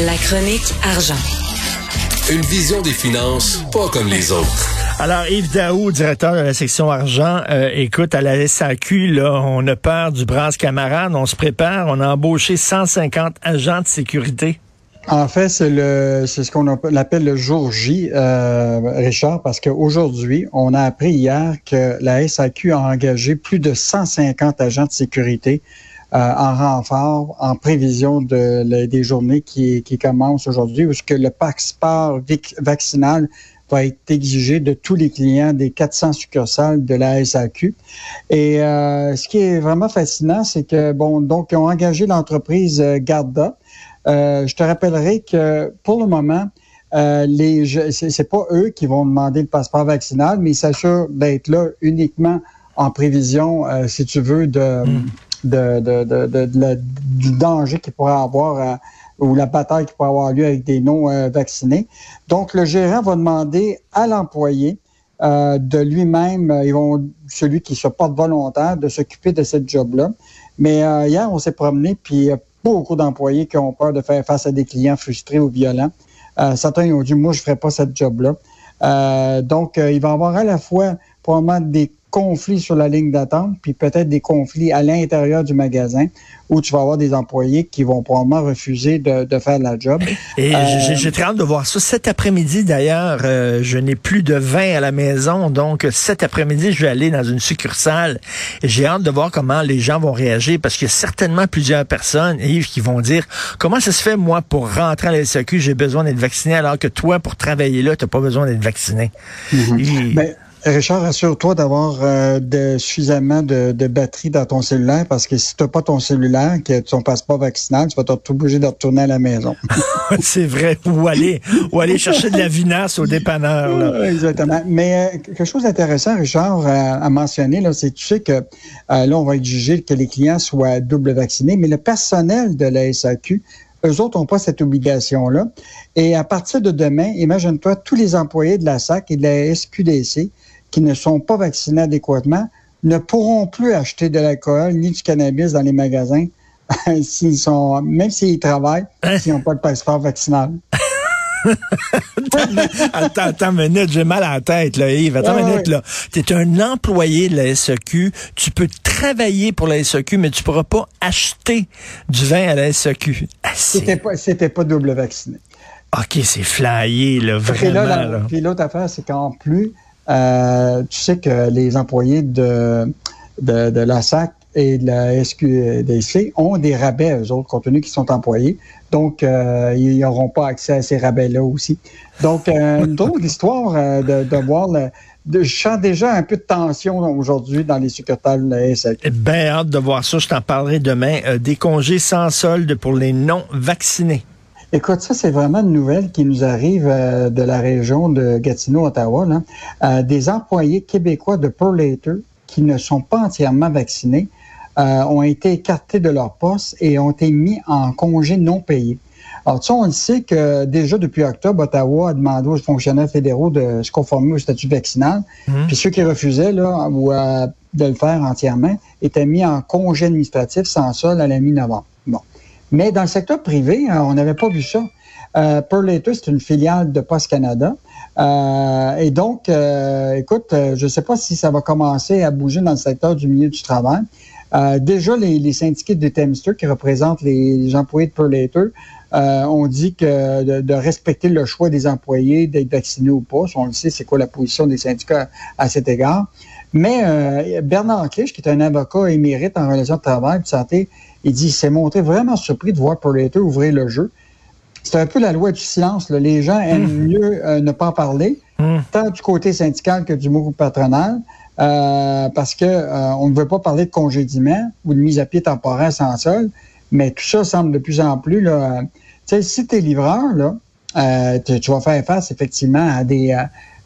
La chronique argent. Une vision des finances pas comme les autres. Alors, Yves Daou, directeur de la section argent, euh, écoute, à la SAQ, là, on a peur du bras camarade, on se prépare, on a embauché 150 agents de sécurité. En fait, c'est le c'est ce qu'on appelle le jour J, euh, Richard, parce qu'aujourd'hui, on a appris hier que la SAQ a engagé plus de 150 agents de sécurité euh, en renfort, en prévision de, des journées qui, qui commencent aujourd'hui, où que le passeport vaccinal va être exigé de tous les clients des 400 succursales de la SAQ. Et euh, ce qui est vraiment fascinant, c'est que, bon, donc, ils ont engagé l'entreprise euh, Garda. Euh, je te rappellerai que pour le moment, euh, les c'est pas eux qui vont demander le passeport vaccinal, mais ils s'assurent d'être là uniquement en prévision, euh, si tu veux, de, hmm. De, de, de, du danger qu'il pourrait avoir ou la bataille qui pourrait avoir lieu avec des non-vaccinés. Donc, le gérant va demander à l'employé de lui-même, vont, celui qui se porte volontaire, de s'occuper de cette job-là. Mais hier, on s'est promené, puis beaucoup d'employés qui ont peur de faire face à des clients frustrés ou violents. Euh, certains ont dit, moi, je ne ferai pas cette job-là. Euh, donc, euh, il va y avoir à la fois probablement des conflits sur la ligne d'attente, puis peut-être des conflits à l'intérieur du magasin où tu vas avoir des employés qui vont probablement refuser de, de faire la job. Et euh, j'ai très hâte de voir ça. Cet après-midi, d'ailleurs, euh, je n'ai plus de vin à la maison, donc cet après-midi, je vais aller dans une succursale. Et j'ai hâte de voir comment les gens vont réagir, parce qu'il y a certainement plusieurs personnes, Yves, qui vont dire, comment ça se fait, moi, pour rentrer à la SAQ, j'ai besoin d'être vacciné, alors que toi, pour travailler là, tu n'as pas besoin d'être vacciné? Mm-hmm. Ben, Richard, assure-toi d'avoir euh, de, suffisamment de, de, batterie dans ton cellulaire parce que si tu n'as pas ton cellulaire, que ton passeport vaccinal, tu vas être obligé de retourner à la maison. c'est vrai. Ou aller, ou aller chercher de la vinasse au dépanneur. Là. Exactement. Mais euh, quelque chose d'intéressant, Richard, à, mentionner, c'est tu sais que euh, là, on va exiger que les clients soient double vaccinés, mais le personnel de la SAQ eux autres n'ont pas cette obligation-là. Et à partir de demain, imagine-toi, tous les employés de la SAC et de la SQDC qui ne sont pas vaccinés adéquatement ne pourront plus acheter de l'alcool ni du cannabis dans les magasins s'ils sont, même s'ils travaillent, hein? s'ils n'ont pas le passeport vaccinal. attends, attends une minute, j'ai mal à la tête, là, Yves. Attends une minute, là. Tu es un employé de la SEQ. Tu peux travailler pour la SEQ, mais tu pourras pas acheter du vin à la SEQ. Ah, c'était pas, c'était pas double vacciné. OK, c'est flyé, là, vraiment. Puis l'autre affaire, c'est qu'en plus, euh, tu sais que les employés de, de, de la SAC et de la SQDC ont des rabais, eux autres, compte tenu qu'ils sont employés. Donc, euh, ils n'auront pas accès à ces rabais-là aussi. Donc, euh, une drôle d'histoire euh, de, de voir le, de, je sens déjà un peu de tension aujourd'hui dans les succursales de la SAQ. Bien hâte de voir ça. Je t'en parlerai demain. des congés sans solde pour les non-vaccinés. Écoute, ça, c'est vraiment une nouvelle qui nous arrive euh, de la région de Gatineau-Ottawa. Euh, des employés québécois de Pearl qui ne sont pas entièrement vaccinés euh, ont été écartés de leur poste et ont été mis en congé non payé. Alors, tu sais, on le sait que déjà depuis octobre, Ottawa a demandé aux fonctionnaires fédéraux de se conformer au statut vaccinal. Mmh. Puis ceux qui refusaient là, ou, de le faire entièrement étaient mis en congé administratif sans sol à la mi-novembre. Bon. Mais dans le secteur privé, hein, on n'avait pas vu ça. Euh, c'est une filiale de Post Canada. Euh, et donc, euh, écoute, euh, je ne sais pas si ça va commencer à bouger dans le secteur du milieu du travail. Euh, déjà, les, les, de Temster, qui représentent les, employés de Pearl ont dit que de, respecter le choix des employés d'être vaccinés ou pas. On le sait, c'est quoi la position des syndicats à, cet égard. Mais Bernard Clich, qui est un avocat émérite en relation de travail et de santé, il dit, il s'est montré vraiment surpris de voir Predator ouvrir le jeu. C'est un peu la loi du silence. Les gens aiment hmm. mieux euh, ne pas en parler, hmm. tant du côté syndical que du mouvement patronal, euh, parce que euh, on ne veut pas parler de congédiement ou de mise à pied temporaire sans sol. Mais tout ça semble de plus en plus là. tu sais, si t'es livreur là, tu, vas faire face effectivement à des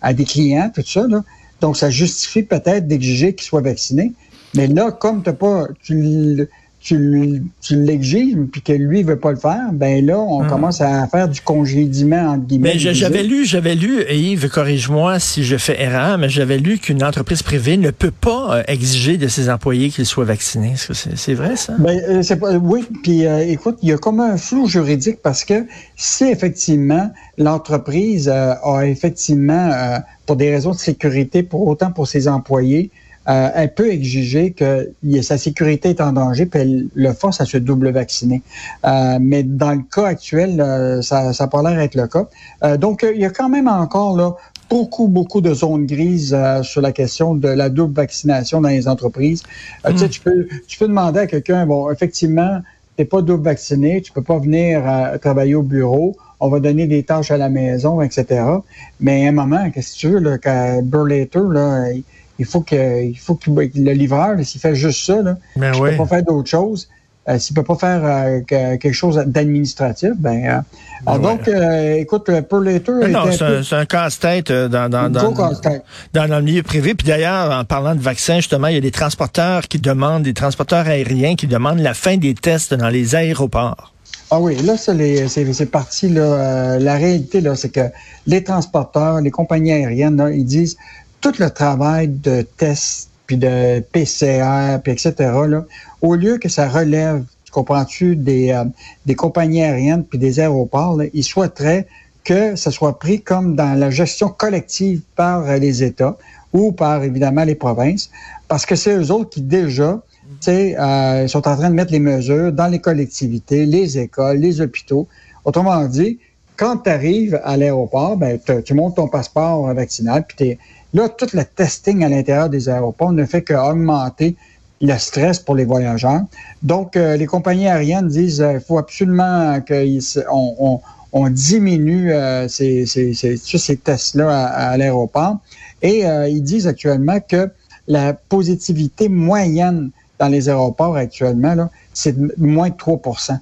à des clients, tout ça là. Donc ça justifie peut-être d'exiger qu'ils soient vaccinés. Mais là, comme t'as pas, tu, tu l'exiges, puis que lui ne veut pas le faire, ben là, on Hum. commence à faire du congédiement, entre guillemets. Mais j'avais lu, j'avais lu, et Yves, corrige-moi si je fais erreur, mais j'avais lu qu'une entreprise privée ne peut pas euh, exiger de ses employés qu'ils soient vaccinés. Est-ce que c'est c'est vrai, ça? Ben, euh, c'est pas, oui, puis euh, écoute, il y a comme un flou juridique parce que si effectivement l'entreprise a effectivement, pour des raisons de sécurité, pour autant pour ses employés, euh, elle peut exiger que sa sécurité est en danger, puis elle le force à se double vacciner. Euh, mais dans le cas actuel, euh, ça n'a pas l'air d'être le cas. Euh, donc, euh, il y a quand même encore là beaucoup, beaucoup de zones grises euh, sur la question de la double vaccination dans les entreprises. Euh, Tu sais, tu peux, tu peux demander à quelqu'un, bon, effectivement, t'es pas double vacciné, tu peux pas venir euh, travailler au bureau, on va donner des tâches à la maison, etc. Mais à un moment, qu'est-ce que tu veux, là, Burlater, là, il- faut que, il faut que le livreur, s'il fait juste ça, là, Ben il oui. peut pas faire d'autre chose. Euh, S'il peut pas faire euh, que- quelque chose d'administratif, ben, euh, alors Ouais. donc, euh, écoute, le Burlater Non, c'est un casse-tête euh, dans, dans, dans, le milieu privé. Puis d'ailleurs, en parlant de vaccins, justement, il y a des transporteurs qui demandent, des transporteurs aériens qui demandent la fin des tests dans les aéroports. Ah oui, là, c'est parti. Là, euh, la réalité, là, c'est que les transporteurs, les compagnies aériennes, là, ils disent tout le travail de tests, puis de PCR, puis etc. Là, au lieu que ça relève, tu comprends-tu, des, euh, des compagnies aériennes puis des aéroports, là, ils souhaiteraient que ça soit pris comme dans la gestion collective par euh, les États ou par évidemment les provinces, parce que c'est eux autres qui déjà tu sais, euh, sont en train de mettre les mesures dans les collectivités, les écoles, les hôpitaux. Autrement dit, quand tu arrives à l'aéroport, ben, tu montes ton passeport vaccinal, puis là, tout le testing à l'intérieur des aéroports ne fait qu'augmenter le stress pour les voyageurs. Donc, euh, les compagnies aériennes disent qu'il faut absolument qu'on on, on diminue euh, ces, ces, ces, tous ces tests-là à, à l'aéroport. Et euh, ils disent actuellement que la positivité moyenne dans les aéroports actuellement, c'est de moins de 3%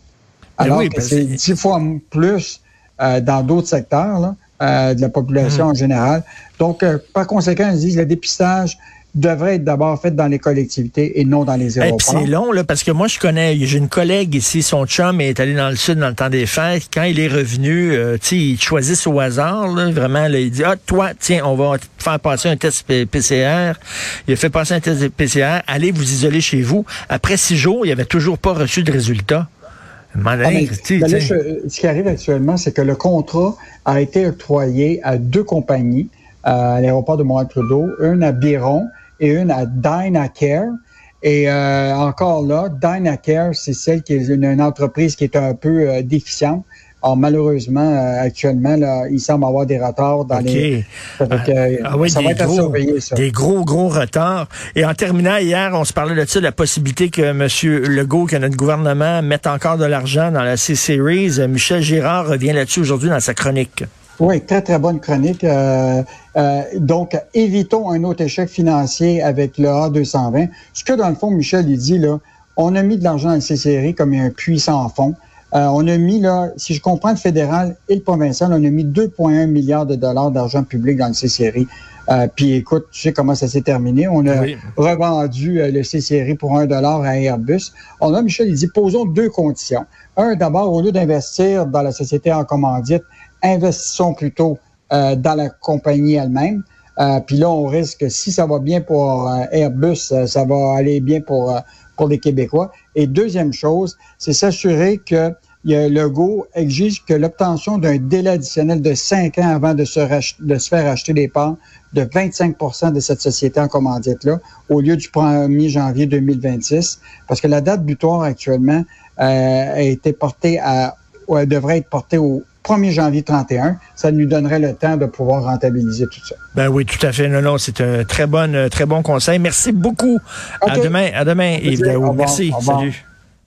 Alors oui, que parce c'est que- dix fois plus euh, dans d'autres secteurs là, euh, de la population Mm. en général. Donc, euh, par conséquent, ils disent que le dépistage devrait être d'abord fait dans les collectivités et non dans les Et puis aéroports. c'est long, là, parce que moi, je connais, j'ai une collègue ici, son chum est allé dans le sud dans le temps des fêtes. Quand il est revenu, euh, tu sais, ils te choisissent au hasard, là, vraiment, là, il dit, ah, toi, tiens, on va te faire passer un test PCR. Il a fait passer un test PCR. Allez vous isoler chez vous. Après six jours, il avait toujours pas reçu de résultat. Ah, ben là, je- ce qui arrive actuellement, c'est que le contrat a été octroyé à deux compagnies euh, à l'aéroport de Montréal-Trudeau, une à Biron et une à Dynacare. Et euh, encore là, Dynacare, c'est celle qui est une, une entreprise qui est un peu euh, déficiente. Alors malheureusement, euh, actuellement, là, il semble avoir des retards dans les. Fait que, euh, Ah oui, ça des va être à gros, surveiller, ça. des gros, gros retards. Et en terminant, hier, on se parlait de ça, la possibilité que M. Legault, que notre gouvernement mette encore de l'argent dans la C-Series. Euh, Michel Girard revient là-dessus aujourd'hui dans sa chronique. Oui, très, très bonne chronique. Euh, euh, donc, évitons un autre échec financier avec le A220. Ce que, dans le fond, Michel, il dit, là, on a mis de l'argent dans le CCRI comme un puits sans fond. Euh, on a mis, là, si je comprends le fédéral et le provincial, on a mis 2,1 milliards de dollars d'argent public dans le CCRI. Euh, Puis écoute, tu sais comment ça s'est terminé. On a Oui. revendu euh, le CCRI pour un dollar à Airbus. On a, Michel, il dit, posons deux conditions. Un, d'abord, au lieu d'investir dans la société en commandite, investissons plutôt euh, dans la compagnie elle-même. Euh, Puis là, on risque, si ça va bien pour Airbus, ça va aller bien pour, euh, pour les Québécois. Et deuxième chose, c'est s'assurer que a Legault exige que l'obtention d'un délai additionnel de cinq ans avant de se, faire acheter des parts de 25% de cette société en commandite-là, au lieu du 1er janvier 2026, parce que la date butoir actuellement euh, devrait être portée au 1er janvier 31. Ça nous donnerait le temps de pouvoir rentabiliser tout ça. Ben oui, tout à fait. Non, non, c'est un très bon, euh, très bon conseil. Merci beaucoup. À demain, à demain, Yves. Au. Merci. Au. Salut.